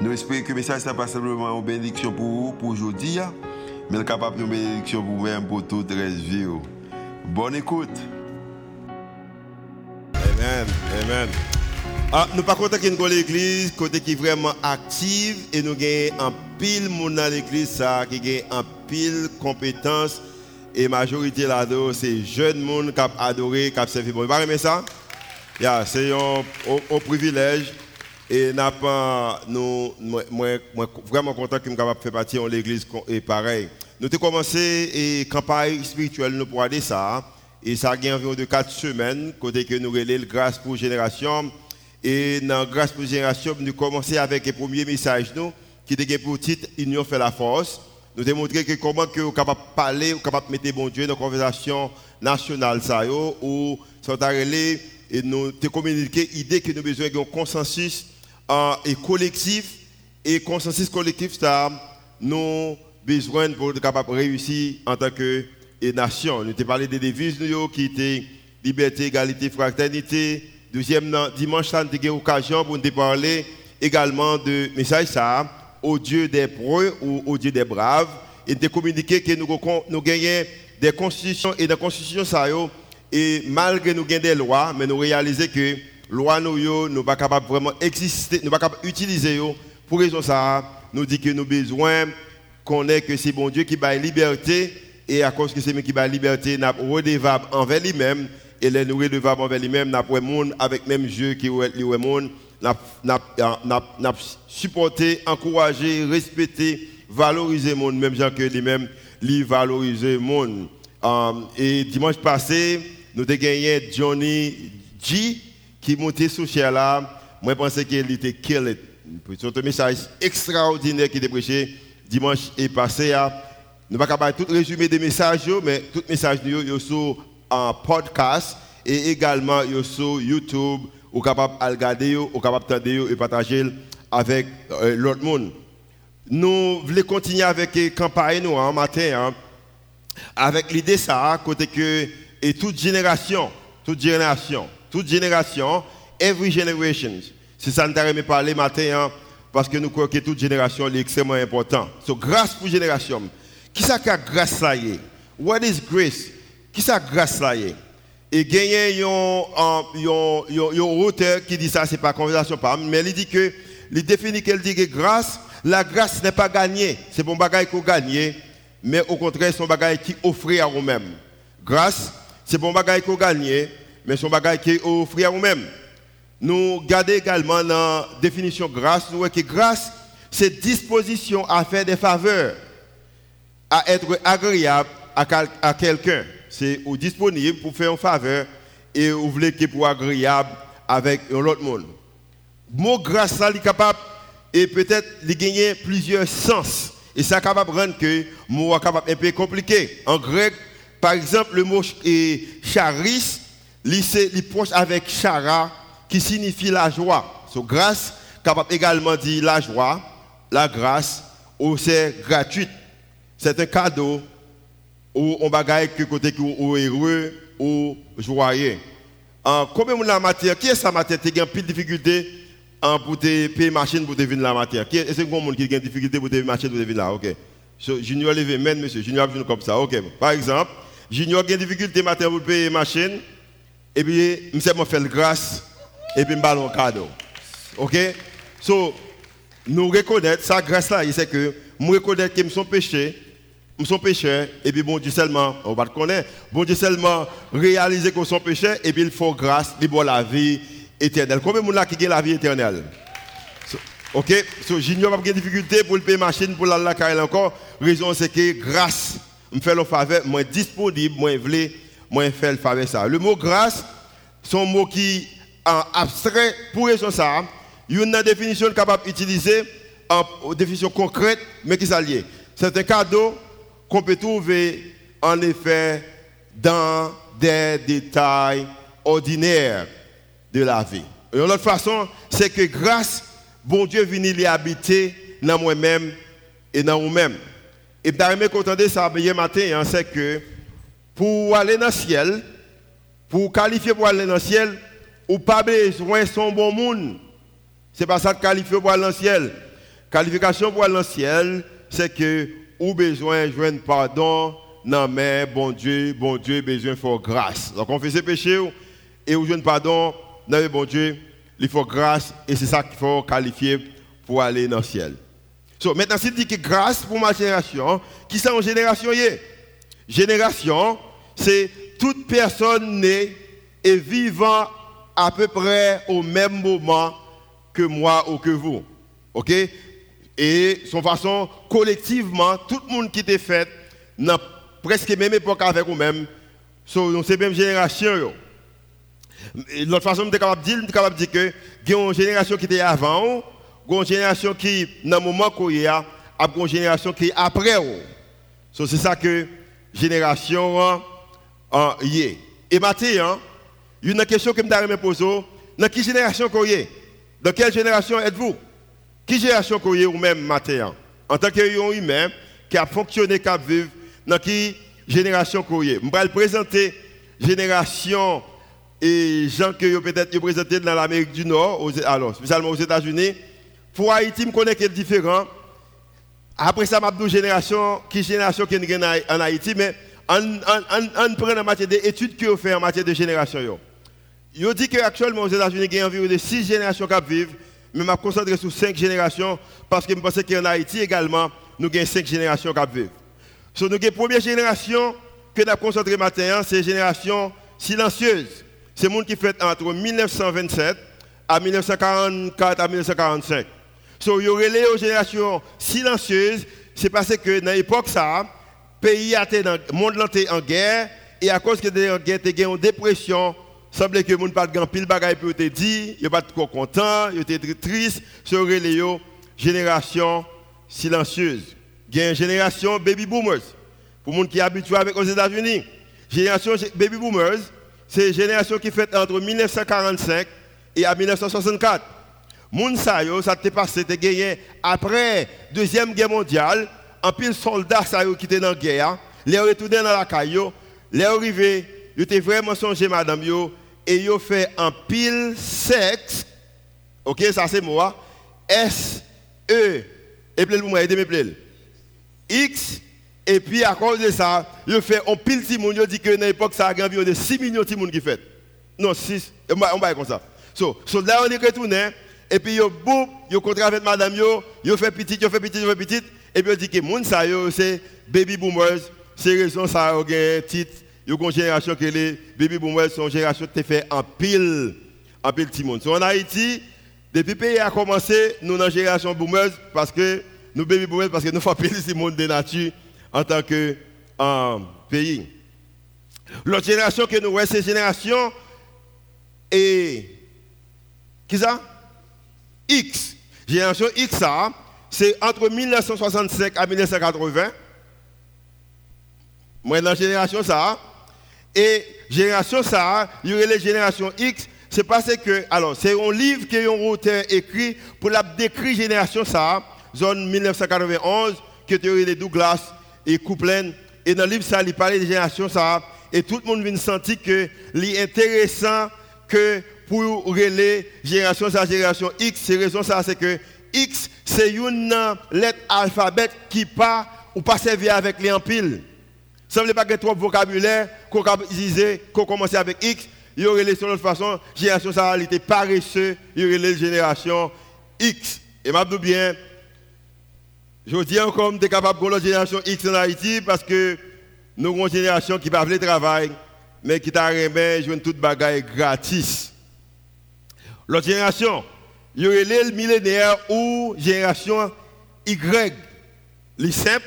Nous espérons que le message n'est pas simplement une bénédiction pour vous, pour aujourd'hui, hein. mais capable de bénédiction pour vous-même, pour toute la vie. Bonne écoute. Amen. Amen. Ah, nous pas content qu'il y l'église, côté qui est vraiment active, et nous avons un pile monde dans l'église qui a un pile compétence, et la majorité là-dedans, c'est jeunes monde qui adoré, qui ont servi. Vous pas ça? Yeah, c'est un, un privilège. Et n'a pas, nous, moi, vraiment content que nous capable faire partie de l'église et pareil. Nous avons commencé une campagne spirituelle pour aller ça. Et ça a environ de 4 semaines, côté que nous relèvons grâce pour génération. Et dans grâce pour génération, nous commençons avec le premier message nous, qui était pour titre Union fait la force. Nous montré que comment que vous capable de parler, vous capable de mettre bon Dieu dans la conversation nationale ça ou sont et nous avons communiqué l'idée que nous avons besoin d'un consensus et collectif et consensus collectif ça nous besoin pour être capable de réussir en tant que nation. Nous avons parlé des devises qui étaient liberté, égalité, fraternité. Deuxième dimanche, nous avons eu l'occasion pour nous parler également de message ça au Dieu des preux ou au Dieu des braves et de communiquer que nous, nous gagnons des constitutions et des constitutions ça et malgré nous gagnons des lois, mais nous réalisons que loi nous yo nous pas capable vraiment exister nous pas capable utiliser pour raison ça nous dit que nous besoin connaître que c'est bon Dieu qui la liberté et à cause que c'est lui qui la liberté n'a redevable envers lui-même et les nous redevable envers lui-même n'a pas monde avec même Dieu qui est le monde n'a n'a supporté encouragé respecté valoriser monde même gens que lui-même lui valoriser monde. Um, et dimanche passé nous avons gagné Johnny G qui montait sur chair là, moi je pensais qu'il était kill C'est un message extraordinaire qui était prêché dimanche et passé. Nous ne pouvons pas tout résumer des messages, mais tout message sont sur en podcast et également sur YouTube, ou capable de regarder, ou capable de et partager avec euh, l'autre monde. Nous voulons continuer avec la campagne nous en matin, hein, avec l'idée ça, côté que et toute génération, toute génération, toute génération, every generation. C'est ça que nous parler matin, hein, parce que nous croyons que toute génération est extrêmement important. So, grâce pour génération. Qui ça que grâce là What is grace? Qui ça grâce là Et a un auteur qui dit ça, c'est pas conversation mais il dit que, il définit qu'elle dit que grâce, la grâce n'est pas gagnée. C'est bon bagage qu'on gagne, mais au contraire, c'est un bagage qui offre à nous-mêmes. Grâce, c'est bon bagage qu'on gagne, mais son bagage qui est offert à nous-mêmes. Nous gardons également la définition grâce, nous voyons que grâce, c'est disposition à faire des faveurs, à être agréable à, quelqu'un. C'est disponible pour faire une faveur et vous voulez que pour agréable avec l'autre monde. Le mot grâce, ça, est capable et peut-être de gagner plusieurs sens. Et ça capable de rendre que le mot est capable un peu compliqué. En grec, par exemple, le mot charis lycée proche avec chara qui signifie la joie. So, grâce capable également dire la joie, la grâce ou c'est gratuite. C'est un cadeau ou on bagaille que côté ou heureux ou joyeux. En combien la matière qui est sa matière qui a plus de difficulté pour payer machine pour devenir la matière? Est-ce que qui a des difficulté pour payer machine pour devenir là? OK. So, junior levé même monsieur, junior comme ça. OK. Par exemple, junior a des difficulté matière pour payer machine et puis, je me fait grâce, et puis je me un cadeau. Ok? So, nous reconnaître, sa grâce là, c'est que nous reconnaître que nous sommes péchés, nous sommes pécheurs, et puis bon Dieu seulement, on va le connaître, bon Dieu seulement réaliser que nous sommes pécheurs, et puis il faut grâce, il la vie éternelle. Combien de gens qui ont la vie éternelle? ok? So, j'ignore pas de difficulté pour le payer machine, pour la la encore. Raison c'est que grâce, me fait le faveur, moi disponible, moi voulais moi faire le ça. Le mot grâce, un mot qui est abstrait pour raison ça. Il y a une définition capable d'utiliser en définition concrète, mais qui s'allie. C'est un cadeau qu'on peut trouver en effet dans des détails ordinaires de la vie. Et l'autre façon, c'est que grâce, bon Dieu vient y habiter dans moi-même et dans vous-même. Et d'ailleurs, quand on ça matin, hein, c'est que pour aller dans le ciel, pour qualifier pour aller dans le ciel, ou pas besoin de son bon monde. C'est pas ça de qualifier pour aller dans le ciel. Qualification pour aller dans le ciel, c'est que ou besoin de joindre pardon, non mais bon Dieu, bon Dieu, besoin de grâce. Donc on fait ses péchés et ou joindre pardon, non mais bon Dieu, il faut grâce et c'est ça qu'il faut qualifier pour aller dans le ciel. So, maintenant, si dis que grâce pour ma génération, qui c'est en génération Génération, c'est toute personne née et vivant à peu près au même moment que moi ou que vous. OK? Et son façon, collectivement, tout le monde qui était fait dans presque même époque avec vous-même, so, c'est même génération. L'autre façon, je suis capable de dire, dire que il une génération qui était avant, une génération qui, dans le moment où il y a, une génération qui est après. C'est ça que génération uh, y Et maintenant, il y a une question que je me pose. Dans quelle génération vous Dans quelle génération êtes-vous? Quelle génération vous ou même maintenant En tant qu'humain humain qui a fonctionné, qui a vécu, dans quelle génération vous êtes Je vais présenter génération et gens que peut-être présentés dans l'Amérique du Nord, alors spécialement aux États-Unis. Pour Haïti, je connais que c'est différent. Après ça, je vais génération, qui génération qui est en Haïti, mais on, prend en matière d'études que vous faites en matière de génération. Je dis qu'actuellement aux États-Unis, il y a environ de 6 générations qui vivent, mais je me concentre sur 5 générations parce que je pense qu'en Haïti également, nous avons 5 générations qui vivent. Avons la première génération que nous avons concentré maintenant, c'est la génération silencieuse. C'est le monde qui fait entre 1927 à 1944 à 1945. So, il y aurait les générations silencieuses, c'est parce que dans l'époque, ça, pays était monde était en guerre, et à cause que de en guerre, a une dépression, il semblait que monde pas de pile bagaille pour te dire, il pas trop content, il était triste, c'est les génération silencieuse. Il y a une génération baby boomers. Pour gens qui sont habitués avec aux États-Unis, génération baby boomers, c'est une génération qui fait entre 1945 et à 1964. Moun yo, ça t'est passé, t'es gagné après deuxième guerre mondiale, en pile soldats ça qui étaient dans la guerre, les retourné dans la caillou, les arrivés, ils étaient vraiment songé madame yo. Et ils fait un pile sexe. OK, ça c'est moi. S E. Et puis moi aider me X. Et puis à cause de ça, ils fait un pile de monde, dit que dans l'époque ça a environ de 6 millions de monde qui fait. Non, 6, on va comme ça. So, so là on est retourné. Et puis yo boum, yo contrat avec madame yo, yo fait petit, yo fait petit, yo fait petit et puis yo dit que ça yo c'est baby boomers, c'est raison ça a un titre, yo une génération que les baby boomers sont génération qui fait en pile en pile petit monde. So en Haïti, depuis le pays a commencé, nous dans génération boomers parce que nous baby boomers parce que nous faisons pile de monde de nature en tant que pays. L'autre génération que nous voyons, c'est génération et qui ça? X. Génération X, c'est entre 1965 à 1980. Moi, dans la génération ça. Et génération ça, il y aurait les générations X, c'est parce que, alors, c'est un livre qui un auteur écrit pour la décrire génération ça, zone 1991, que théorie de Douglas et Coupland. Et dans le livre ça, il parlait de génération ça, et tout le monde vient sentir que c'est intéressant que pour relayer génération sa génération X, c'est raison ça, c'est que X, c'est une lettre alphabet qui pas ou pas servir avec les empiles. Ça ne veut pas que trop vocabulaire qu'on qu'on commençait avec X, il y aurait les de l'autre façon, génération ça, était paresseux, il y aurait les générations X. Et m'a bien, je dis encore, tu es capable de la génération X en Haïti parce que nous avons une génération qui ne pas le travail, mais qui t'a remis, jouer toute bagaille gratis. L'autre génération, il y aurait le millénaire ou génération Y. Les simples,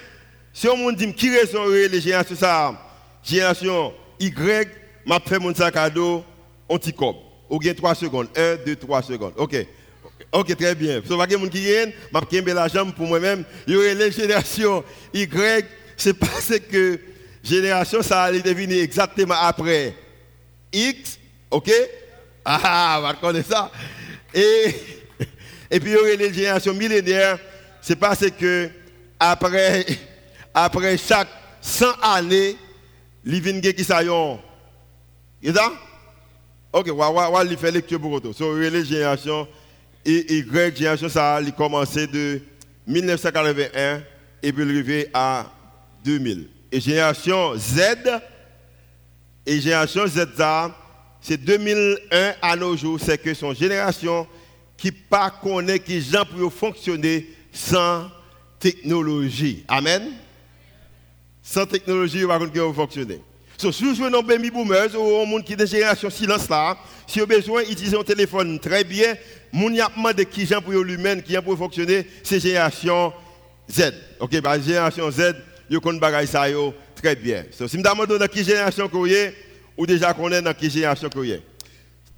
si on me dit qui raison les générations ça, génération Y, m'a fait mon sac à dos, on t'y Ou bien 3 secondes. 1, 2, 3 secondes. OK. Ok, très bien. So, pas de qui gagne, m'a kembe la jambe pour moi-même. Il y aurait les générations Y, c'est parce que génération ça allait devenir exactement après X, ok? Ah, va connaître ça. Et, et puis il y aurait les générations millénaires, c'est parce que après, après chaque 100 années, les qui ça ça? Ok, on va faire lecture pour vous. So, les générations et Y, génération ça a commencé de 1981 et puis arrivé à 2000. Et génération Z, et génération Z, c'est 2001 à nos jours, c'est que son génération qui pas connaît qui gens pour fonctionner sans technologie. Amen. Sans technologie, on va fonctionner. So, si vous avez baby boomers ou un monde qui est de génération silence là, si vous avez besoin d'utiliser un téléphone très bien, mon y qui gens pour qui pour fonctionner, c'est génération Z. OK, bah génération Z, vous connaissez ça très bien. So, si vous demandez dans quelle génération vous ou déjà connaissez dans quelle génération vous.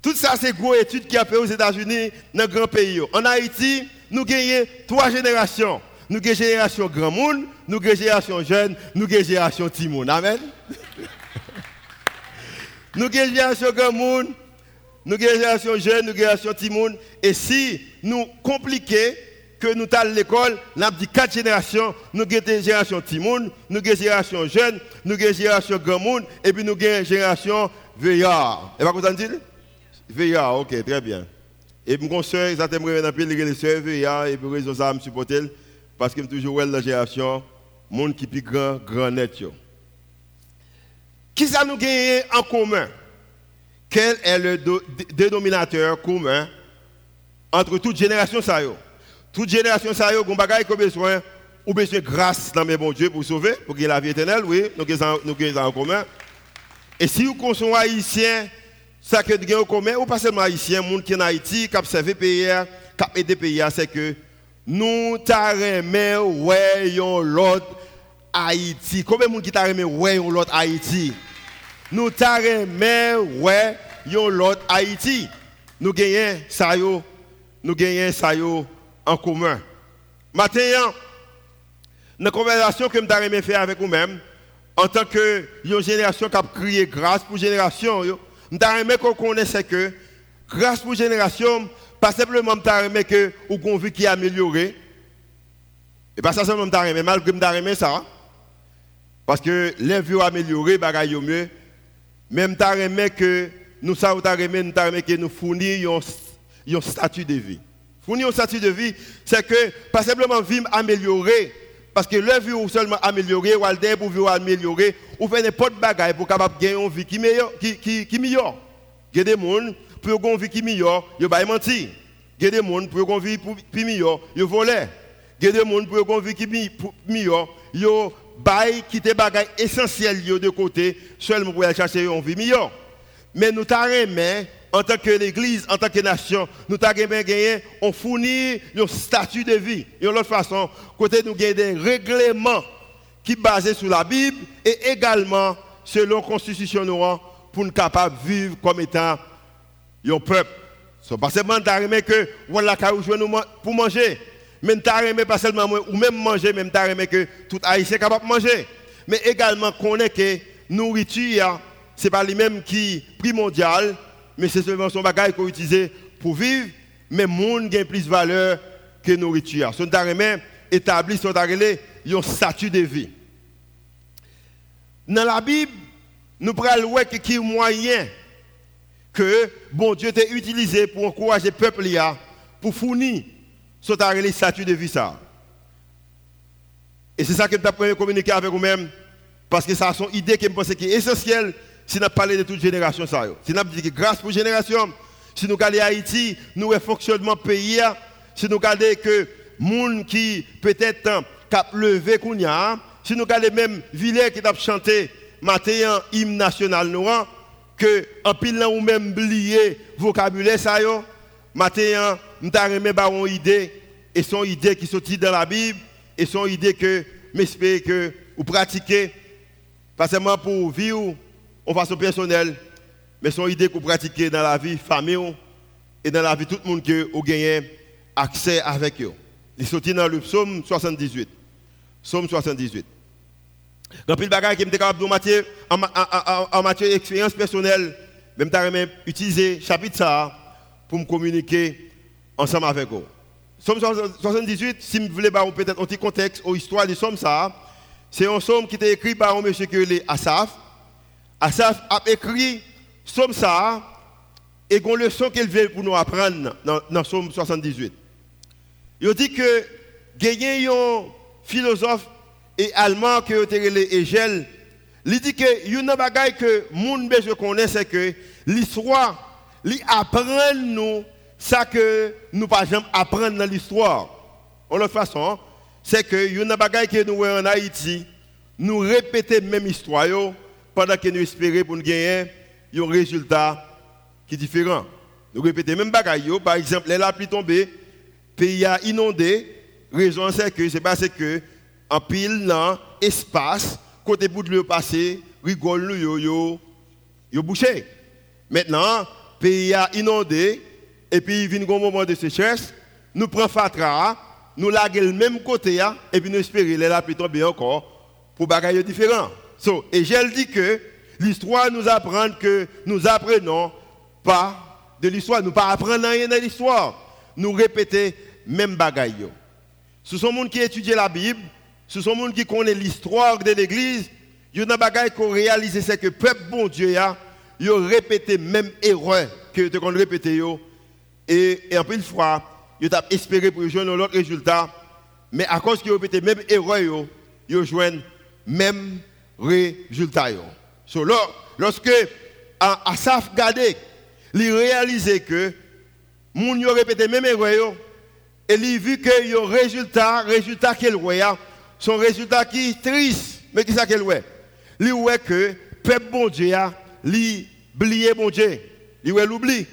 Tout ça, c'est une grosse étude qui a fait aux États-Unis, dans grand pays. En Haïti, nous gagnons trois générations. Nous avons génération grand monde, nous avons génération jeune, nous avons génération timoun. Amen. Nous avons génération grand monde, nous avons génération jeune, nous avons génération timoun. Et si nous compliquons que nous allons à l'école, nous avons dit quatre générations, nous avons génération timoun, nous avons génération jeune, nous avons génération grand monde, et puis nous avons génération veillard. Et pas quoi dit Veillard, ok, très bien. Et mon soeur, exactement, dans le les soeurs veillard, et puis raison ça, me supporter, parce que je toujours la génération, monde qui est plus grand, grand net. Qui ça nous gagne en commun? Quel est le dénominateur commun entre toutes générations ça Toute génération ça yo, gon bagay ko besoin ou besoin grâce dans mes bon Dieu pour sauver, pour qu'il ait la vie éternelle, oui, nous avons en commun. Et si vous consommez haïtien, ça que avons en commun, ou pas seulement haïtien, monde qui est en Haïti, qui a observé pays, qui a aidé pays, c'est que nous t'arrêtons ouais l'autre Haïti. Combien de monde qui t'arrêtent ouais l'autre Haïti? nous t'arrêtons ouais l'autre Haïti. Nous gagnons ça yo, nous gagnons ça en commun. Maintenant, dans la conversation que je faire avec vous-même, en tant que une génération qui a grâce pour génération, je vais qu'on connaisse que grâce pour génération, pas simplement je que vous avez vu qui amélioré. Et pas ça seulement je malgré que je ça. Parce que les vieux améliorés, bagaille mieux. Même je que nous savons que nous fournissons un statut de vie. Fournir un statut de vie, c'est que pas simplement vivre améliorer, parce que le vie seulement améliorer, ou aller pour vivre améliorer, ou faire n'importe bagaille pour capable gagner une vie qui meilleure, qui, qui, qui meilleure. Il y a des gens pour une vie qui meilleure, ils vont mentir. Il y a des gens pour une vie qui meilleure, ils volent. Il y a des gens pour une vie qui meilleure, ils bail quitter bagaille essentiel de côté seulement pour aller chercher une vie meilleure. Mais nous t'arrêtons en tant que l'Église, en tant que nation, nous avons gagné, fournit un statut de vie. Et de l'autre façon, côté nous avons des règlements qui sont basés sur la Bible et également selon la Constitution pour nous capables de vivre comme étant un peuple. Ce n'est pas seulement que voilà pour manger. Mais nous pas seulement ou même manger, même que tout haïtien est capable de manger. Mais également est que nourriture, ce n'est pas lui-même qui est primordial, mais c'est seulement son bagage qu'on utilise pour vivre, mais le monde a plus de valeur que nourriture. Son daremé établit son un statut de vie. Dans la Bible, nous prenons voir qui est moyen que bon Dieu a utilisé pour encourager le peuple pour fournir son statut de vie ça. Et c'est ça que je vais communiquer avec vous-même parce que ça sont idée qui me pense qui est essentielle si nous parlons de toute génération, si nous dit grâce pour génération, si nous regardons Haïti, nous le fonctionnement pays, si nous regardons que gens qui peut-être cap levé si nous regardons même Villers qui a chanté matin hymne national noir, que en pile ou même oublié vocabulaire ça yo, matin avons une idée et son idée qui sortit dans la Bible et son idée que m'espère que vous pratiquez. Pas seulement pour vivre en façon personnelle, mais son idée pour pratiquer dans la vie famille et dans la vie de tout le monde que vous gagnez accès avec eux. Il sorti dans le psaume 78. Psaume 78. Dans pile bagaille qui me capable de matière en, matière d'expérience personnelle, même t'as même utilisé chapitre ça pour me communiquer ensemble avec vous. Psaume 78, si vous voulez peut-être un petit contexte ou histoire de somme ça, c'est un psaume qui est écrit par un monsieur qui est Asaf. Asaf a écrit somme ça et une leçon qu'il veut pour nous apprendre dans, Somme 78. Il dit que il un philosophe et allemand qui est Hegel, il dit que une bagaille que monde besoin connaît c'est que l'histoire lui apprend nous ça que nous pas jamais apprendre dans l'histoire. En l'autre façon, c'est que une bagaille que nous en Haïti, nous répétons même histoire pendant que nous espérons pour nous gagner un résultat qui est différent. Nous répétons même bagaille par exemple, les pluie tombée, pays a inondé, raison c'est que c'est parce que en pile dans espace côté bout de le passé, rigole nous yo yo yo bouché. Maintenant, pays a inondé et puis il vient un moment de sécheresse, nous prenons fatra, nous laguons le même côté et puis nous espérons les la pluie tomber encore pour bagaille différent. Et j'ai dit que l'histoire nous apprend que nous apprenons pas de l'histoire, nous pas apprendre rien de l'histoire. Nous répétons même bagaille. Ce sont les gens qui étudient la Bible, ce sont les gens qui connaissent l'histoire de l'Église. Il y a des bagaille qu'on réalise, c'est que le peuple bon Dieu a, il répété même erreur que tu as répété. Et, et en plus fois, il a espéré pour un autre résultat. Mais à cause qu'il a répété même erreur, il a même résultat. So, lorsque Asaf gardé, il réalisé que moun yo répété même erreur et il vu que yo résultat résultat qu'il voit son résultat qui est triste mais qui ça qu'il voit il voit que peuple bon Dieu a li oublié bon Dieu. Il voit l'oubli.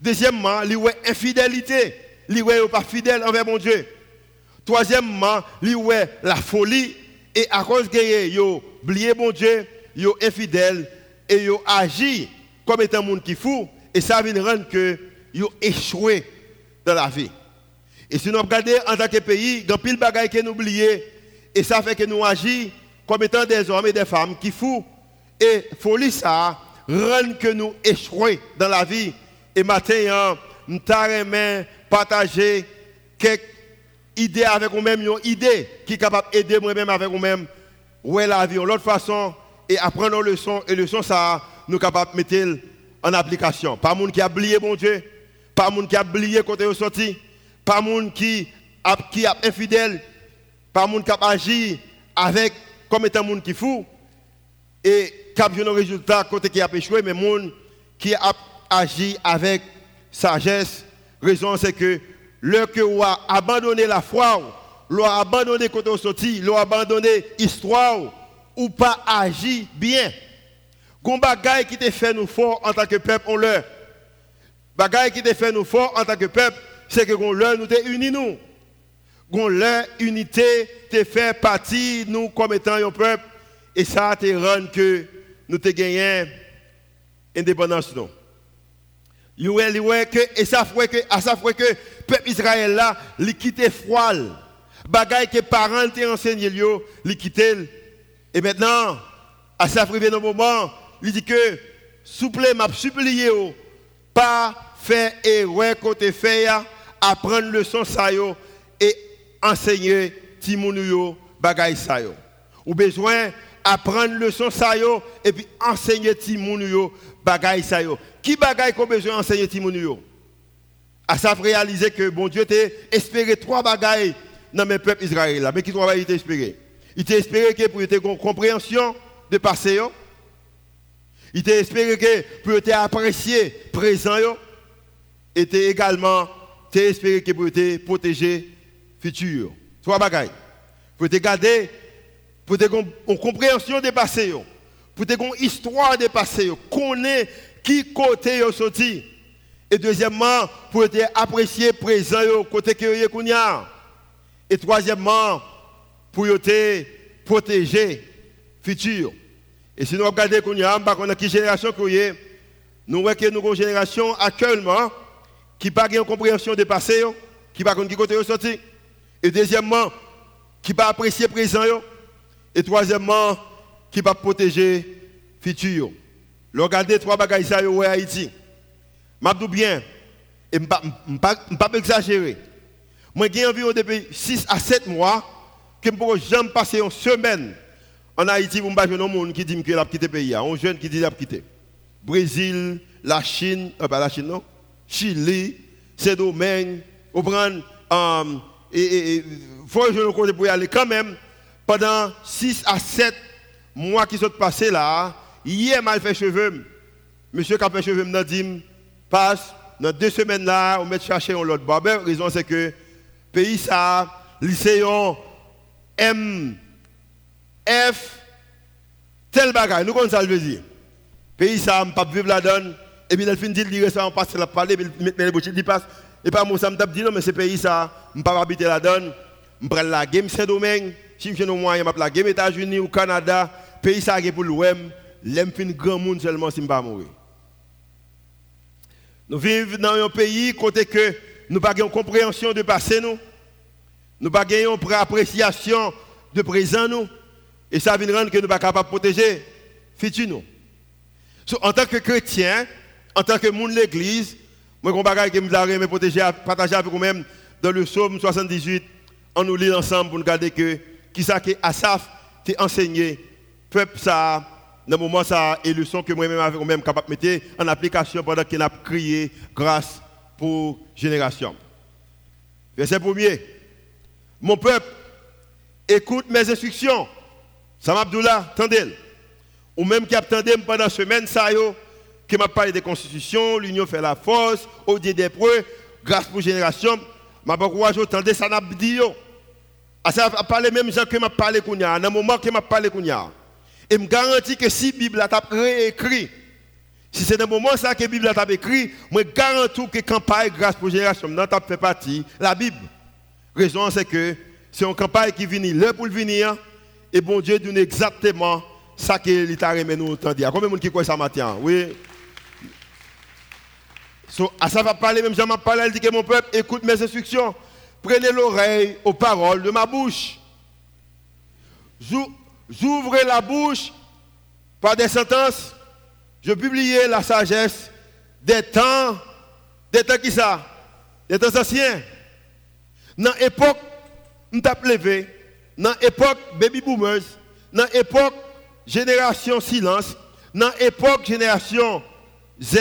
Deuxièmement il voit infidélité. Il voit pas fidèle envers mon Dieu. Troisièmement il voit la folie. Et à cause que yo oublié bon Dieu yo infidèle et yo agi comme étant monde qui fou et ça vient rendre que yo échoué dans la vie. Et si nous regardons en tant que pays, il y a pile choses que nous oublions et ça fait que nous agissons comme étant des hommes et des femmes qui fou. Et folie ça rend que nous échouons dans la vie. Et maintenant nous avons partager quelques idées avec nous-mêmes, une idée qui est capable d'aider moi-même avec nous-mêmes, ouais la vie, l'autre façon, et apprendre nos leçons, et leçons ça, nous capables de mettre en application. Pas monde qui a oublié mon Dieu, pas monde qui a oublié côté au sorti, pas monde qui a qui a infidèle, pas monde qui a agi avec comme étant monde qui fou et qui a un résultat côté qui a échoué mais monde qui a agi avec sagesse. Raison c'est que le que a abandonné la foi, l'a abandonné côté au sorti, l'a abandonné l'histoire ou pas agi bien. Gon bagaille qui te fait nous fort en tant que peuple, on leur. Bagaille qui te fait nous fort en tant que peuple, c'est que gon leur nous te unis nous. Gon leur unité te fait partie nous comme étant un peuple et ça te rend que nous te gagnons indépendance nous. que et ça fait que à ça fait que peuple Israël là, il quitte froid. Bagaille que parents t'ont enseigné lui, il quitte et maintenant à ça fait un moment il dit que, souple, m'a supplié, pas faire erreur côté fait, apprendre le son ça et enseigner Timounouyo bagay ça Ou besoin apprendre le son ça et puis enseigner Timounouyo bagay ça Qui bagay qu'on besoin enseigner Timounouyo À ça réaliser que bon Dieu t'a espéré trois bagailles dans mes peuples Israël mais qui bagailles il t'a espéré Il t'a espéré que pour une compréhension de passé il t'a espéré que pour être apprécié présent, et également espéré que pour protégé futur. Trois bagailles. Pour te garder, pour te une compréhension des passés, pour te une histoire des passés, connaître qui côté est sorti. Et deuxièmement, pour être apprécié présent, côté que est Et troisièmement, pour être protégé futur. Et si nous regardons qu'on y a, on a qui génération qu'on y nous voyons que nous avons une génération actuellement qui n'a pas de compréhension des passés, qui pas qui côté sorti. Et deuxièmement, qui pas apprécier présent yo. Et troisièmement, qui va protéger futur. Regardez trois bagages yo Haïti. M'a bien et pas pas exagérer. Moi j'ai environ depuis 6 à 7 mois que je ne peux jamais passer une semaine en Haïti pour me battre un monde qui dit qu'il a quitté le pays, un jeune qui dit qu'il a quitté. Brésil, la Chine, euh, pas la Chine non, Chili, ces domaines, au prendre um, et, et, faut que je le pour y aller quand même pendant 6 à 7 mois qui sont passés là, hier m'a fait cheveux. Monsieur fait cheveux m'a dit passe dans deux semaines là, on va chercher un autre barbeur. La raison c'est que pays ça, lycéon M F tel bagage, nous connaissons ça le dire. Pays ça, on pas vivre la donne. Et puis il fin dit il ça on passe la parler, il met les bouches, il passe. Et pas moi ça me dit non mais ce pays ça, on pas habiter la donne, on prend la game c'est domaine si je suis moyen, je la game États-Unis ou Canada, pays ça pour l'OM, l'aime fin grand monde seulement si je pas mourir. Nous vivons dans un pays côté que nous n'avons pas compréhension de passé nous. Nous n'avons pas appréciation de présent nous. Et ça vient rendre que nous ne sommes pas capables de protéger futur nous. en tant que chrétien, en tant que monde de l'église, moi, je bagage que nous protéger, partager avec vous-même dans le psaume 78, on nous lit ensemble pour nous garder que qui ça que Asaf t'a enseigné, peuple ça, dans le moment ça, et le son que moi-même avec même capable de mettre en application pendant qu'il a crié grâce pour génération. Verset premier. Mon peuple, écoute mes instructions. Sam Abdullah, tendez Ou même qui attendait pendant la semaine, ça yo, qui m'a parlé de constitution, l'union fait la force, au Dieu des preuves, grâce pour génération. M'a pas courage, tendez ça n'a dit ah, ça a parlé même gens que m'a parlé kounya, dans le moment que m'a parlé kounya. Et me garantis que si la Bible a réécrit, si c'est le moment ça que la Bible a écrit, je garantis que campagne grâce pour génération, n'a fait partie la Bible. Raison c'est que c'est une campagne qui vient là pour venir et bon Dieu donne exactement ça que l'État remet nous entendre. Combien de monde qui croit ça matin? Oui. So, à ça va parler, même Jean m'a parlé, elle dit que mon peuple écoute mes instructions. Prenez l'oreille aux paroles de ma bouche. J'ouvre la bouche par des sentences. Je publiais la sagesse des temps, des temps qui ça Des temps anciens. Dans l'époque, nous avons levé, dans l'époque baby boomers, dans l'époque génération silence, dans l'époque génération Z,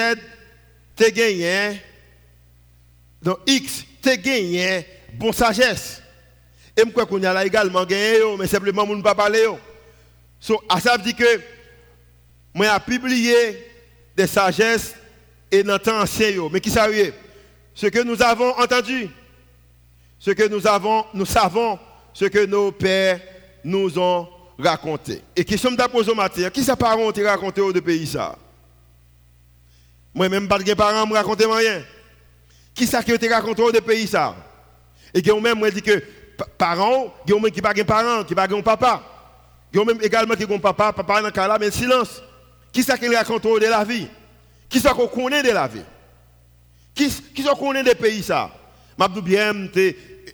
tu gagné, dans X, tu gagné bon sagesse. Et crois qu'on a là également gagné, mais simplement, on ne pas parler. So, à ça veut dire que moi j'ai publié des sagesses et dans temps. Mais qui savait Ce que nous avons entendu, ce que nous avons, nous savons, ce que nos pères nous ont raconté. Et question de poser au matin, qui ça parents ont raconté au de pays ça? Moi-même, pas de parents me raconter rien. Qui ça qui ont raconté au de pays ça? Et qui même dit que parents, qui ont même qui pas de parents, qui pas de papa. Qui ont même également qui ont papa, papa dans le cas mais silence. Qui ça qui raconte de la vie Qui ça qu'on connaît de la vie Qui, qui ça connaît des pays ça Je bien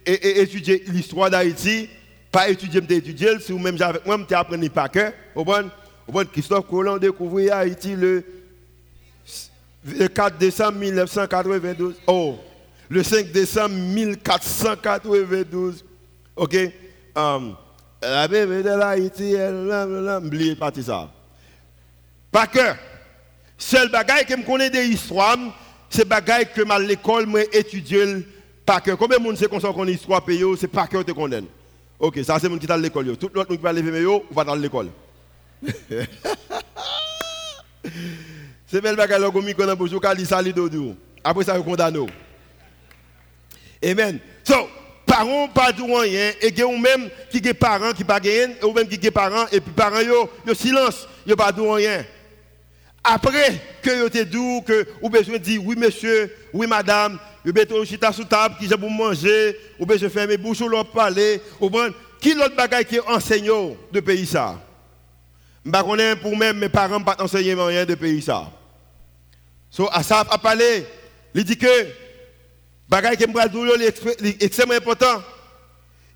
étudier l'histoire d'Haïti, pas étudier, étudier, si vous même avec moi, je appris par cœur. Au bon, Christophe Colomb découvert Haïti le, le 4 décembre 1992. Oh, le 5 décembre 1492. OK um, La bébé de l'Haïti, elle oublié parti ça. Pas que. Seul bagaille que je connais des histoires, c'est bagaille que à l'école, moi, étudié par cœur. Combien de monde sait qu'on connaît l'histoire c'est pas que te connais. Ok, ça c'est monde qui est à l'école. Tout l'autre monde qui va lever, on va dans l'école. c'est belle bagaille, là, comme il connaît, pour jouer, il s'allie Après ça, il condamne. Amen. So, parents pas de rien et ou même qui des parents qui pas ou même qui des parents et puis parents yo yo silence, yo pas de rien. Après que yo te dit que ou besoin dire oui monsieur, oui madame, yo beto chita sous table qui j'ai pour manger, ou besoin faire mes bouches ou leur parler, ou bon qui l'autre bagaille qui enseigne de pays ça? M'pa connais pour même mes parents pas enseigner rien de pays ça. So à ça a parlé, il dit que Bagay que je est extrêmement important.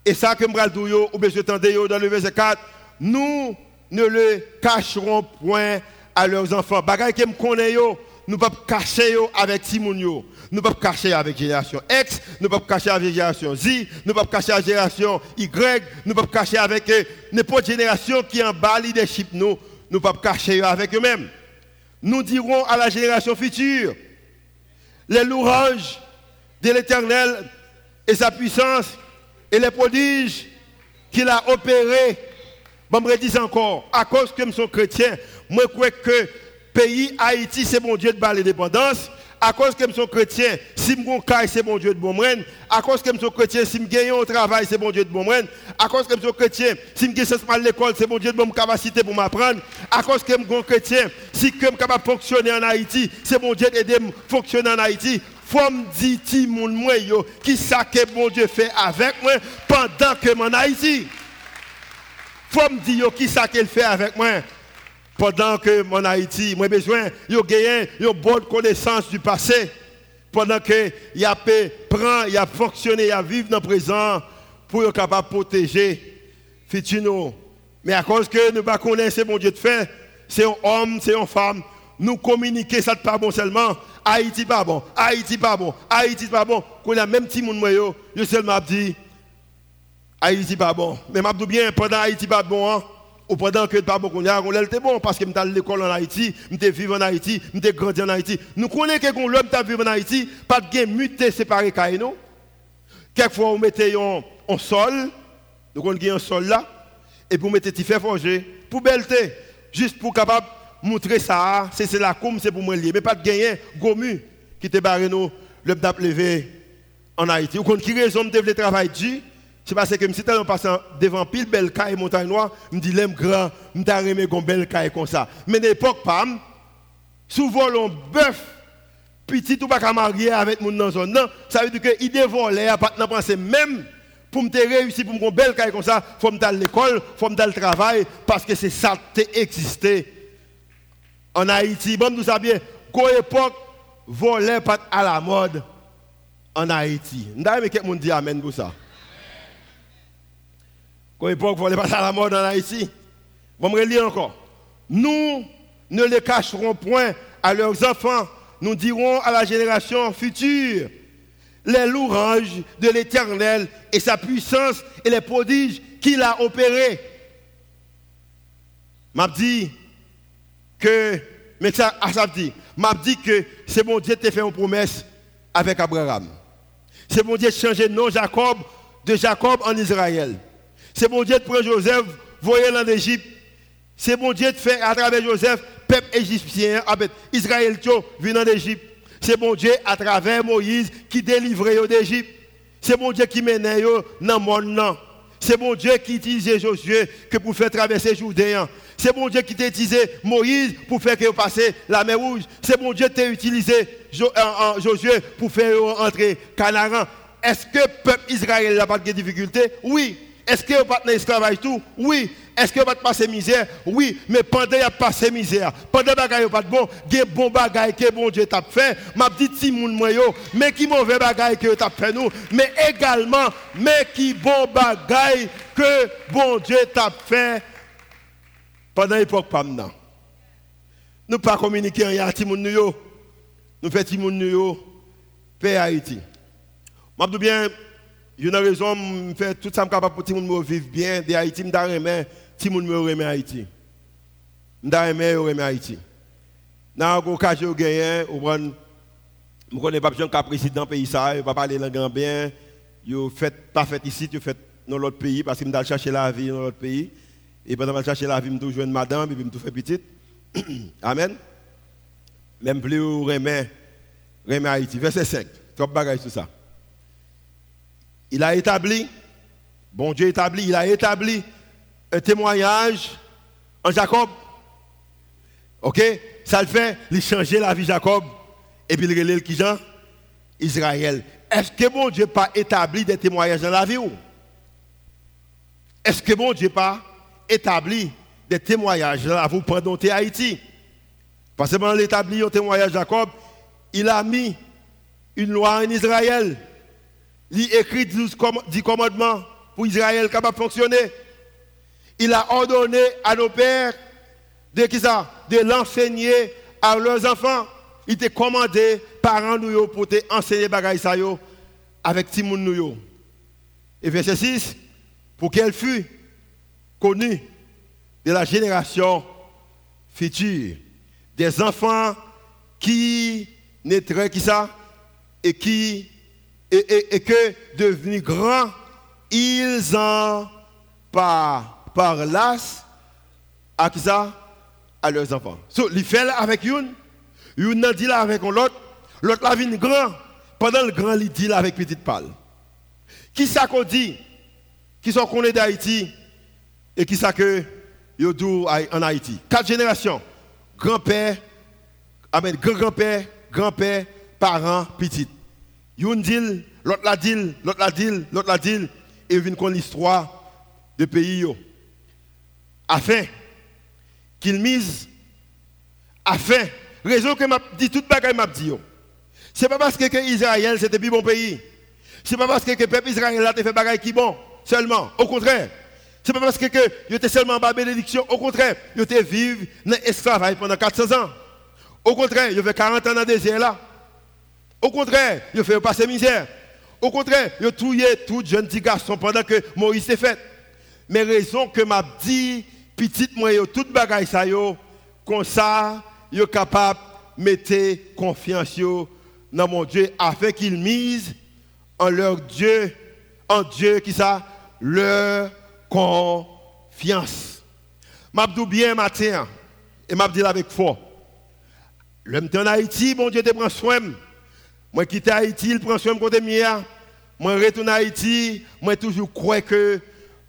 Et ça que je dire, ou bien je dans le verset 4, nous ne le cacherons point à leurs enfants. Bagay que je nous ne pouvons pas cacher avec Timon. Nous pas cacher avec génération X, nous pas cacher avec génération Z, nous pas cacher avec génération Y, nous pas cacher avec euh, n'importe génération qui en bas leadership. Nous pouvons pas cacher avec eux-mêmes. Nous dirons à la génération future les louanges de l'éternel et sa puissance et les prodiges qu'il a opérés. Je me redis encore, à cause que je suis chrétien, je crois que pays Haïti, c'est mon Dieu de l'indépendance. À cause que je suis chrétien, si je suis c'est mon Dieu de bon À cause que je suis chrétien, si je gagne au travail, c'est mon Dieu de bon À cause que je suis chrétien, si je suis à l'école, c'est mon Dieu de bonne capacité pour m'apprendre. À cause que je suis chrétien, si je suis capable de fonctionner en Haïti, c'est mon Dieu d'aider à fonctionner en Haïti. Faut me dire, ti moun moi qui ça que mon Dieu fait avec moi pendant que en Haïti. Faut me dire, qui ça qu'il fait avec moi pendant que mon Haïti, moi besoin de gagner une bonne connaissance du passé. Pendant que y a prend, il a fonctionné, il a vivre dans le présent pour être capable de protéger futur Mais à cause que nous ne connaissons pas mon Dieu de fait, c'est un homme, c'est une femme, nous communiquer ça pas bon seulement. Haïti pas bon, Haïti pas bon, Haïti pas bon. Quand a même petit monde yo, je seulement dit Haïti pas bon. Mais m'a bien pendant Haïti pas bon. Hein, ou pendant que pas beaucoup on était bon parce que à l'école en Haïti, suis vivre en Haïti, suis grandi en Haïti. Nous connaissons que l'homme t'a vivre en Haïti, pas de muté séparé. Quelquefois on mettait un sol, nous connaissons un sol là. Et pour mettre fait forger. Pour belleté juste pour capable montrer ça, c'est la comme c'est pour moi lié. Mais pas de gagner gomu qui te barré nous le levé en Haïti. Ou qu'on qui raison de travail c'est parce que si tu passe devant pile belle caille montagne noire, me dit l'aime grand, me t'a remis une belle caille comme ça. Mais l'époque pas souvent l'on bœuf petit ou pas marier avec mon dans zone ça veut dire que dévolait à pas penser même pour me réussir pour me belle caille comme ça, faut me à l'école, faut me le travail parce que c'est ça qui existé en Haïti. Bon nous savons bien qu'à époque pas à la mode en Haïti. Nous que quelqu'un dit amen pour ça. Quand l'époque, vous passer à la mode en Haïti. Vous me lire encore. Nous ne les cacherons point à leurs enfants. Nous dirons à la génération future les louanges de l'Éternel et sa puissance et les prodiges qu'il a opérés. M'a dit que, mais ça, ça dit, dit que c'est mon Dieu qui fait une promesse avec Abraham. C'est mon Dieu qui changé nom Jacob de Jacob en Israël. C'est mon Dieu de prendre Joseph, voyer en Égypte. C'est mon Dieu de faire à travers Joseph, peuple égyptien, Israël vient en Égypte. C'est mon Dieu à travers Moïse qui délivrait d'Égypte. C'est mon Dieu qui mène dans le monde. C'est mon Dieu qui utilisait Josué que pour faire traverser Jourdain. C'est mon Dieu qui t'a utilisé Moïse pour faire passer la mer rouge. C'est mon Dieu qui t'a utilisé Josué pour faire entrer Canaan. Est-ce que le peuple Israël n'a pas de difficulté? Oui. Est-ce que vous pas esclavage tout? Oui. Est-ce que vous pas passer misère? Oui. Mais pendant a passé misère, pendant vous pas de bon, a bon bagaille que bon Dieu t'a fait. M'a dit si moun moyo, mais qui mauvais bagaille que t'a fait nous, mais également mais qui bon bagaille que bon Dieu t'a fait pendant l'époque pas maintenant. Nous pas communiquer rien à Timoun nous Nous faisons Timoun nous paix Haïti. Bien une raison, je fais tout ça capable pour que tout le monde vive bien. De Haïti, je suis tout le monde remet Haïti. Je remet Haïti. Dans l'occasion où je je ne connais pas président pays, ça, ne pas parler langue bien. Je fais pas fait ici, je fais dans l'autre pays parce que vais chercher la vie dans l'autre pays. Et pendant que je chercher la vie, toujours une madame et puis fais petite. Amen. Même plus, je remets Haïti. Verset 5. Trop bagages sur ça. Il a établi, bon Dieu établi, il a établi un témoignage en Jacob. Ok? Ça le fait, il changer la vie de Jacob. Et puis il relève qui Jean? Israël. Est-ce que bon Dieu pas établi des témoignages dans la vie ou? Est-ce que bon Dieu pas établi des témoignages dans la vie pendant Haïti? Parce que pendant l'établi un témoignage Jacob, il a mis une loi en Israël. Il écrit 10 commandements pour Israël capable de fonctionner. Il a ordonné à nos pères de, de l'enseigner à leurs enfants. Il était commandé parents nous pour enseigner bagaille ça avec Timoun nous. Et verset 6 pour qu'elle fût connue de la génération future des enfants qui naîtraient qui ça? Et qui et, que devenus grands ils en par parlassent à qui ça? À leurs enfants. So, ils fait avec une, une dit là avec l'autre, l'autre la vient grand, pendant le grand il dit là avec petite pâle. Qui ça qu'on dit? Qui sont connus d'Haïti? Et qui ça que yo en Haïti? Quatre générations. Grand-père, amen, grand-grand-père, grand-père, parents, petits. Une dit, l'autre la dit, l'autre la dit, l'autre la dit, et vient connaître l'histoire de pays. Afin qu'il mise afin raison que m'a dit toute bagaille m'a dit c'est pas parce que, Israël c'était un bon pays. C'est pas parce que le peuple Israël a fait bagaille qui bon seulement. Au contraire. C'est pas parce que il était seulement en bénédiction. Au contraire il était vivre dans l'esclavage pendant 400 ans. Au contraire il fait 40 ans dans le désert là au contraire il fait passer misère. Au contraire il tué tout jeune petit garçon pendant que Moïse s'est fait. Mais raison que m'a dit petit moi yo toute bagaille ça yo comme ça yo capable mettre confiance dans mon Dieu afin qu'il mise en leur Dieu en Dieu qui ça leur confiance. M'a dit bien matin et m'a dit avec foi. L'homme en Haïti bon Dieu te prend soin moi quitte Haïti il prend soin de côté mien moi retourne à Haïti moi toujours crois que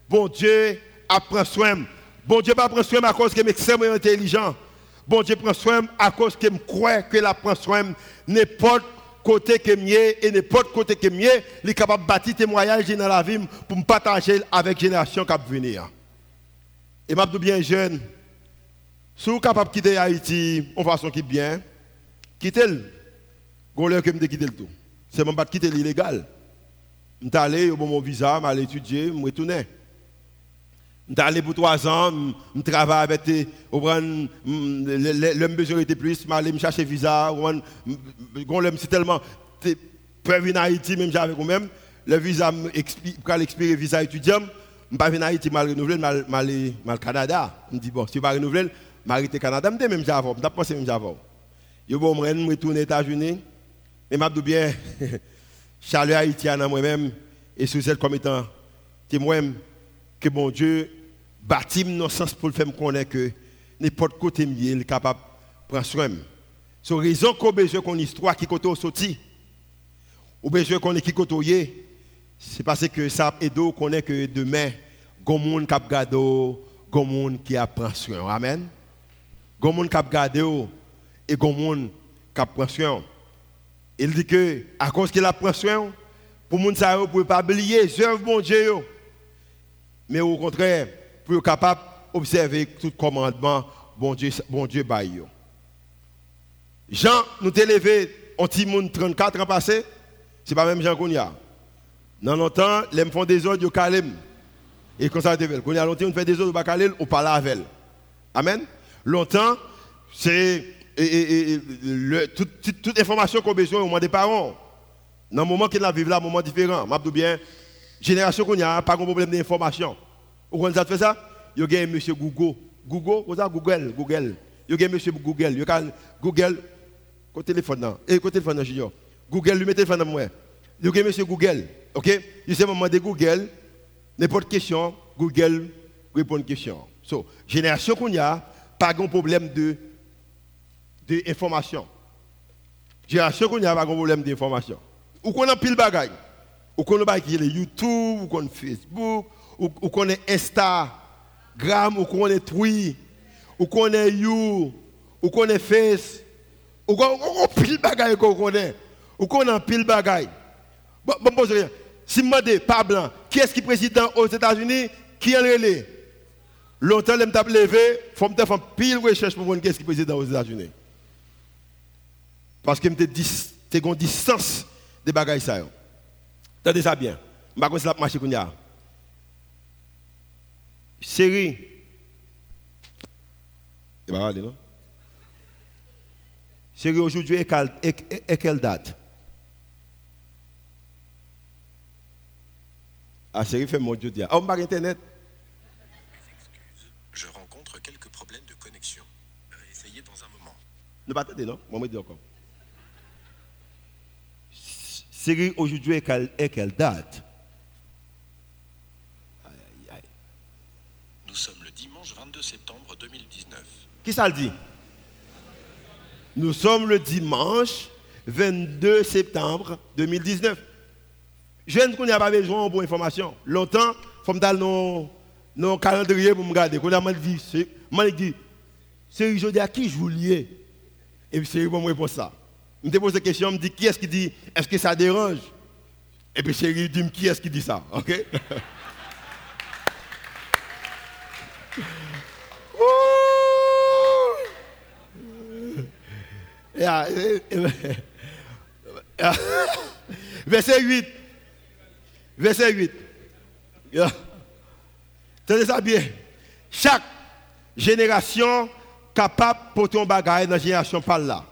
bon Dieu a soin Bon Dieu pas prend soin à cause que je extrêmement intelligent. Bon Dieu prend soin à cause que je crois que la prend soin n'importe côté que mieux et n'importe côté que mieux, il est capable de bâtir témoignage dans la vie pour me partager avec la génération qui va venir. Et suis bien jeune. Si vous êtes capable de quitter Haïti en façon qui est bien, quittez-le. Je que je quitter le tout. C'est même pas quitter l'illégal. Je suis allé au mon visa, je suis allé étudier, je suis retourné. Je allé pour trois ans, je travaille avec des. L'homme besoin était plus, je allé me chercher visa. C'est tellement. Preuve en Haïti, même j'avais quand même. Le visa, quand l'expirer visa étudiant, je ne pas venir en Haïti, mal renouvelé, mal mal mal Canada. Je me dis, bon, si je ne pas renouveler, je vais au Canada, je même j'avais. Je pensé même j'avais. Je vais me retourner aux États-Unis. Et je bien, Charles haïtien moi-même, et sous cette comme étant témoin que mon Dieu bâti dans sens pour le faire connaître que n'importe côté il est capable de prendre soin. C'est la raison qu'on a besoin qu'on histoire qui côté sorti. Ou besoin qu'on est qui côté c'est parce que ça et d'eau connaît que demain gon monde qui garde gon monde qui apprend soin. Amen. Gon monde qui garde et gon monde qui prend soin. Il dit que à cause qu'il a pris soin pour monde ça ne pas oublier œuvres bon Dieu mais au contraire pour être capable d'observer tout commandement bon Dieu, bon Dieu baille. Jean, nous t'ai levé en Timoun 34 ans passé, c'est pas même Jean qu'on y a. Dans longtemps, les font des ordres, ils calment. Et comme ça, quand il y a longtemps, on fait des ordres, on on parle avec Amen. Longtemps, c'est toute, toute, information qu'on a besoin au moment des parents. Dans le moment qu'ils vivent là, un moment différent. Je bien, génération qu'on a, pas de problème d'information. Vous avez fait ça? Vous avez monsieur Google. Google, vous avez Google, Google. Vous avez monsieur Google. Vous avez Google, au téléphone. Et au téléphone, junior. Google, lui mettez le téléphone dans moi. Vous avez monsieur Google. OK? Il s'est moment de Google, n'importe question, Google répond à une question. So, génération qu'on a, pas de problème de d'information. Génération qu'on a, pas de problème d'information. Ou qu'on a pile bagaille. Ou qu'on a YouTube, ou qu'on a Facebook, ou, qu'on est Instagram, ou qu'on est Twitter, ou qu'on est You, ou qu'on est Face, ou qu'on a pile bagaille qu'on connaît, ou qu'on a pile bagaille. Bon, bon, rien. Si je me pas blanc, qui est-ce qui est président aux États-Unis Qui est le Longtemps, je me levé, il faut me faire pile recherche pour voir qui est-ce qui est président aux États-Unis. Parce que je me une distance des bagages ça. Tendez ça bien. Je ne sais pas si marché qu'on a. Série. Et pas non? Série aujourd'hui est quelle date? Ah, série fait mon Dieu. Ah, on pas internet. Je rencontre quelques problèmes de connexion. Essayez dans un moment. Ne pas attendre, non? Moi, je dis encore. Série aujourd'hui est quelle date? Nous sommes le dimanche 22 septembre 2019. Qui ça le dit? Nous sommes le dimanche 22 septembre 2019. Je ne connais pas besoin bonne information. Longtemps, il faut me donner nos calendrier pour me garder. Quand je dit, c'est aujourd'hui à qui je vous lié Et puis c'est pour me répondre ça. Je me pose la question, je me dis, qui est-ce qui dit, est-ce que ça dérange? Et puis c'est dit, qui est-ce qui dit ça Ok? Verset 8. Verset 8. Tenez ça bien. Chaque génération capable pour ton bagage dans la génération par là.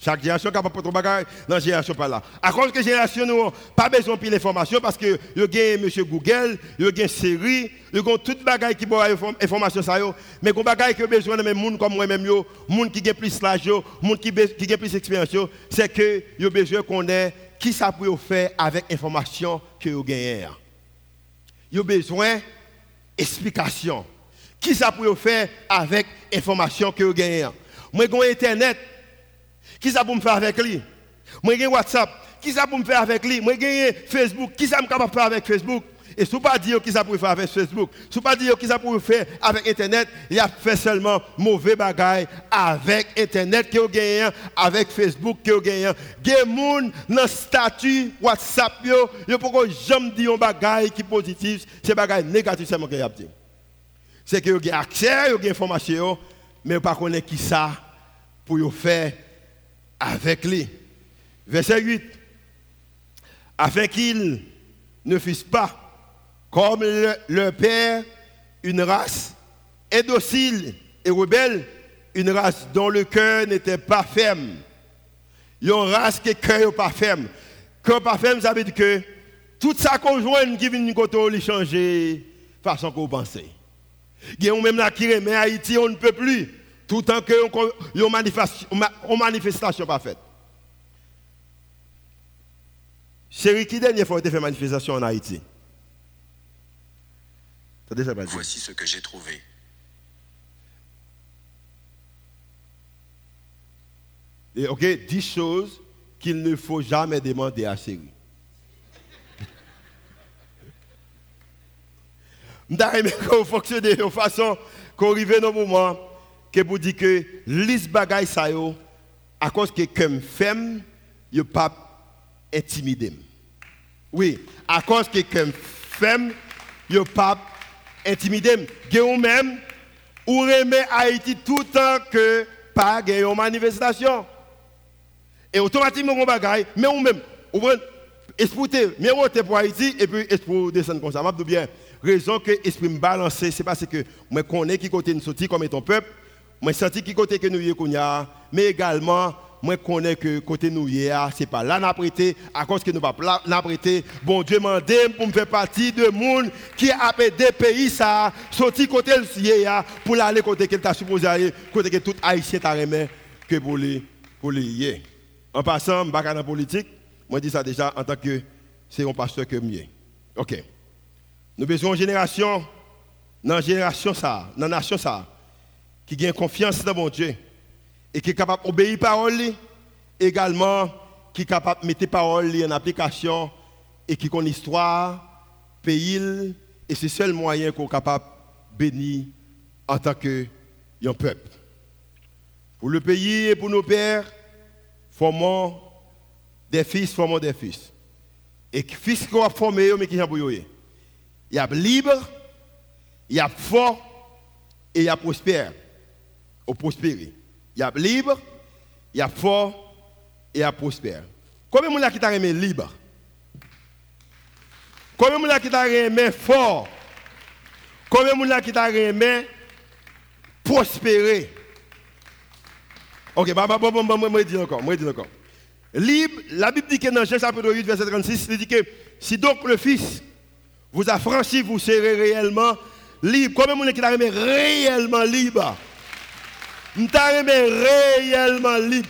Chaque génération capable ton bagage dans la génération par là. À cause que génération n'a pas besoin de l'information parce que y a M. Google, y a série, y a tout bagage qui boit information ça mais qu'on qui a besoin de même monde comme moi-même yo, monde qui a plus l'âge monde qui qui a plus d'expérience c'est que y a besoin qu'on ait qui ça peut faire avec l'information que vous gagnez. Vous avez besoin d'explication. Qui ça peut faire avec l'information que vous gagnez. Moi, Internet. Qui ça peut me faire avec lui? Moi, j'ai WhatsApp. Qui ça peut me faire avec lui? Moi, j'ai Facebook. Qui ça me faire avec Facebook? Et si vous pas dire qui ça peut faire avec Facebook, si vous pas dire qui ça peut faire avec Internet, il a fait seulement mauvais bagaille avec Internet qui gagné, avec Facebook qui gagné. Des gens dans le statut WhatsApp, yo, yo pourquoi jamais dire un bagaille qui positif, c'est bagaille négatif seulement qu'il a dit. C'est que vous avez accès, vous avez information, mais vous ne connaissez pas qui ça pour faire avec lui. Verset 8. Afin qu'il ne fisse pas comme leur père, une race indocile et rebelle, une race dont le cœur n'était pas ferme. Une race qui cœur pas ferme. Cœur pas ferme, ça veut dire que tout ça joue qui vient de côté, il changer façon qu'on pense. Il a même là qui mais Haïti, on ne peut plus. Tout tant que une manifestation, pas faite. C'est qui dernière fois a fait manifestation en Haïti? Voici ce que j'ai trouvé. Et ok, 10 choses qu'il ne faut jamais demander à Siri. Je qu'on fonctionne de façon qu'on arrive dans le moment que vous dites que lis bagay ça yo à cause que comme femme, yo pas intimidé. Oui, à cause que comme femme, yo pas intimidé. Vous même, ou remet Haïti tout le temps que pas une manifestation. Et automatiquement, on bagaille, mais ou même, ou exporter, mais pour Haïti et puis pour descendre comme ça. Bien, raison que l'esprit me balance, c'est parce que je connais qui côté nous sorti comme étant peuple, je sens qui côté que nous y mais également moi connais que côté nous hier, c'est pas là n'a prêté à cause que nous pas n'a prêté. Bon Dieu m'a pour me faire partie de monde qui a des pays ça sorti côté hier pour aller côté qu'il t'a supposé aller côté que tout haïtien t'a remis que pour les pour les En passant, je dans la politique, moi dis ça déjà en tant que c'est un pasteur que mieux. OK. Nous besoin une génération dans la génération ça, dans la nation ça qui gagne confiance dans mon Dieu et qui est capable d'obéir à parole, également qui est capable de mettre parole en application et qui connaît l'histoire, pays, et c'est le seul moyen qu'on est capable de bénir en tant que peuple. Pour le pays et pour nos pères, formons des fils, formons des fils. Et fils qu'on a formé, mais qui sont Il y a libre, il y a fort et il y a prospère. Au prospérer. Il y a libre, il y a fort et il y a prospère. Combien de gens qui t'a libre? Combien de gens qui t'a aimé fort? Combien de gens qui t'a aimé prospérer? Ok, bah, bah, bah, bah, bah, moi, je dis encore, moi, je dis encore. Libre, la Bible dit que dans Jean chapitre 8, verset 36, il dit que si donc le Fils vous a franchi, vous serez réellement libre. Combien de gens qui t'a aimé réellement libre? M'ta réellement libre.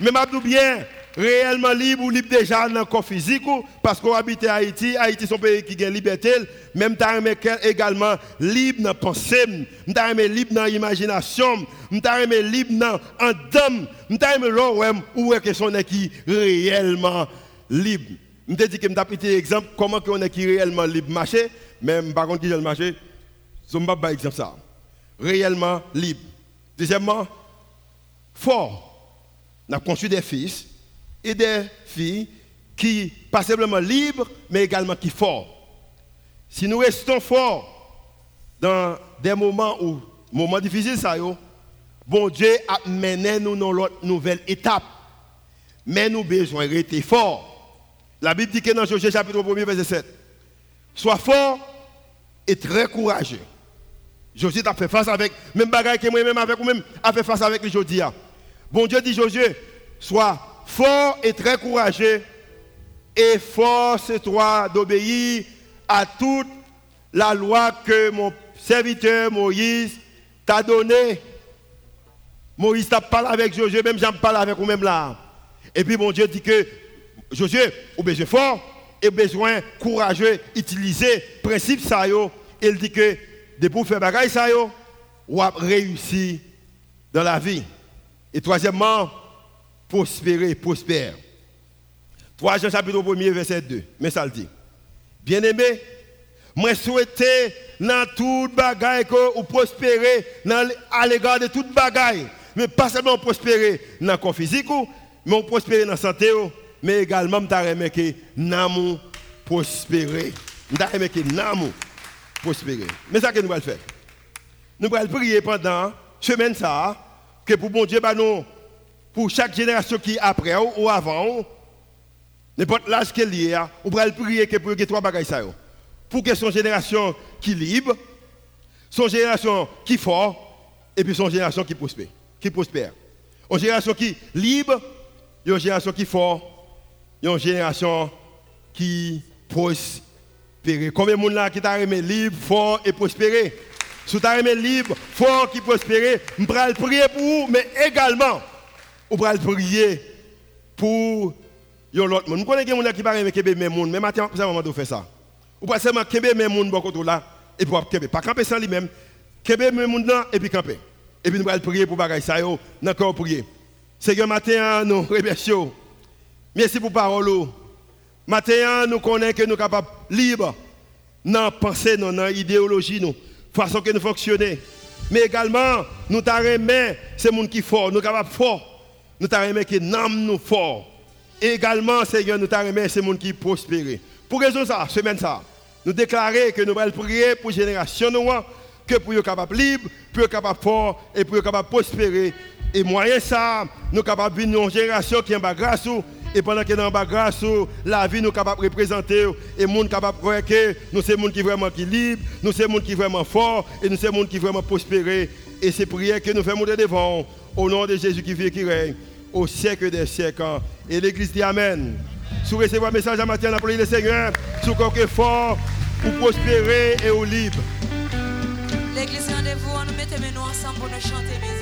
Mais m'a bien réellement libre ou libre déjà dans le corps physique parce qu'on habite à Haïti, Haïti c'est un pays qui a liberté, même t'as également libre dans la pensée, m'ta aimé libre dans l'imagination, m'ta aimé libre dans en dame, m'ta aimé là où est que son qui réellement libre? M'ta dit que m'ta pris exemple comment qu'on est qui réellement libre marcher, même par contre qui le marcher, je ne pas exemple ça. Réellement libre. Deuxièmement, fort. On a conçu des fils et des filles qui, pas simplement libres, mais également qui forts. Si nous restons forts dans des moments où, moments difficiles, ça bon Dieu a mené nous dans l'autre nouvelle étape. Mais nous besoin rester forts. La Bible dit que dans Josué chapitre 1 verset 7, sois fort et très courageux. Josué a fait face avec, même bagaille que moi-même avec vous-même, a fait face avec les Josué. Bon Dieu dit Josué, sois fort et très courageux, et force-toi d'obéir à toute la loi que mon serviteur Moïse t'a donnée. Moïse t'a parlé avec Josué, même j'en parle avec vous-même là. Et puis mon Dieu dit que Josué, au besoin fort et besoin courageux, utiliser principe ça Il dit que de pour faire bagaille ça yo, ou réussir dans la vie. Et troisièmement, prospérer, prospère. 3 Jean chapitre 1 verset 2. Mais ça le dit. Bien-aimé, moi souhaiter dans toute bagaille que vous prospérez à l'égard de toute bagaille. Mais pas seulement prospérer dans le corps physique, mais prospérer dans la santé, mais également je que l'amour prospérer. Je que l'amour prospérer. Mais ça que nous allons faire. Nous allons prier pendant semaine ça, que pour bon Dieu, bah nous, pour chaque génération qui est après ou avant, n'importe l'âge qu'elle est, on allons prier que pour que trois bagages ça. Pour que son génération qui libre, son génération qui fort, et puis son génération qui prospère. Qui prospère. Une génération qui libre, une génération qui fort, une génération qui prospère. Combien de monde qui t'a libre, fort et prospérer? Si tu as aimé libre, fort qui prospérer, je vais prier pour vous, mais également, prier pour l'autre monde. Nous connaissons des gens qui parlent de mes monde, mais maintenant, c'est le moment faire ça. Ou pas seulement Kébé mes monde beaucoup là et pour. Pas camper sans lui-même. Là et puis camper. Et puis nous allons prier pour ça prier. Seigneur matin nous remercions. Merci pour parole. Maintenant, nous connaissons que nous sommes capables libres dans pensée, dans l'idéologie, nous, façon que nous fonctionnons. Mais également, nous t'arrêtons, c'est monde qui fort, nous sommes capables fort. Nous t'arrêtons que nous nous fort. Également, Seigneur, nous t'arrêtons, c'est monde qui prospère. Pour raison ça, semaine ça, nous déclarer que nous allons prier pour la génération que pour être capable libre, pour être capable fort et pour être capable prospérer. Et moyen ça, nous sommes capables de une génération qui est en grâce et pendant que dans la grâce, la vie nous est capable de représenter et monde capable de croire que nous sommes qui vraiment qui libre, nous sommes qui vraiment fort et nous sommes qui vraiment prospéré. Et c'est prière que nous faisons monter devant au nom de Jésus qui vit et qui règne au siècle des siècles. Et l'Église dit Amen. Si vous recevez un message à matin, appelez le Seigneur, si vous êtes fort, pour prospérer et au libre. L'église rendez-vous, nous mettons nous ensemble pour nous chanter.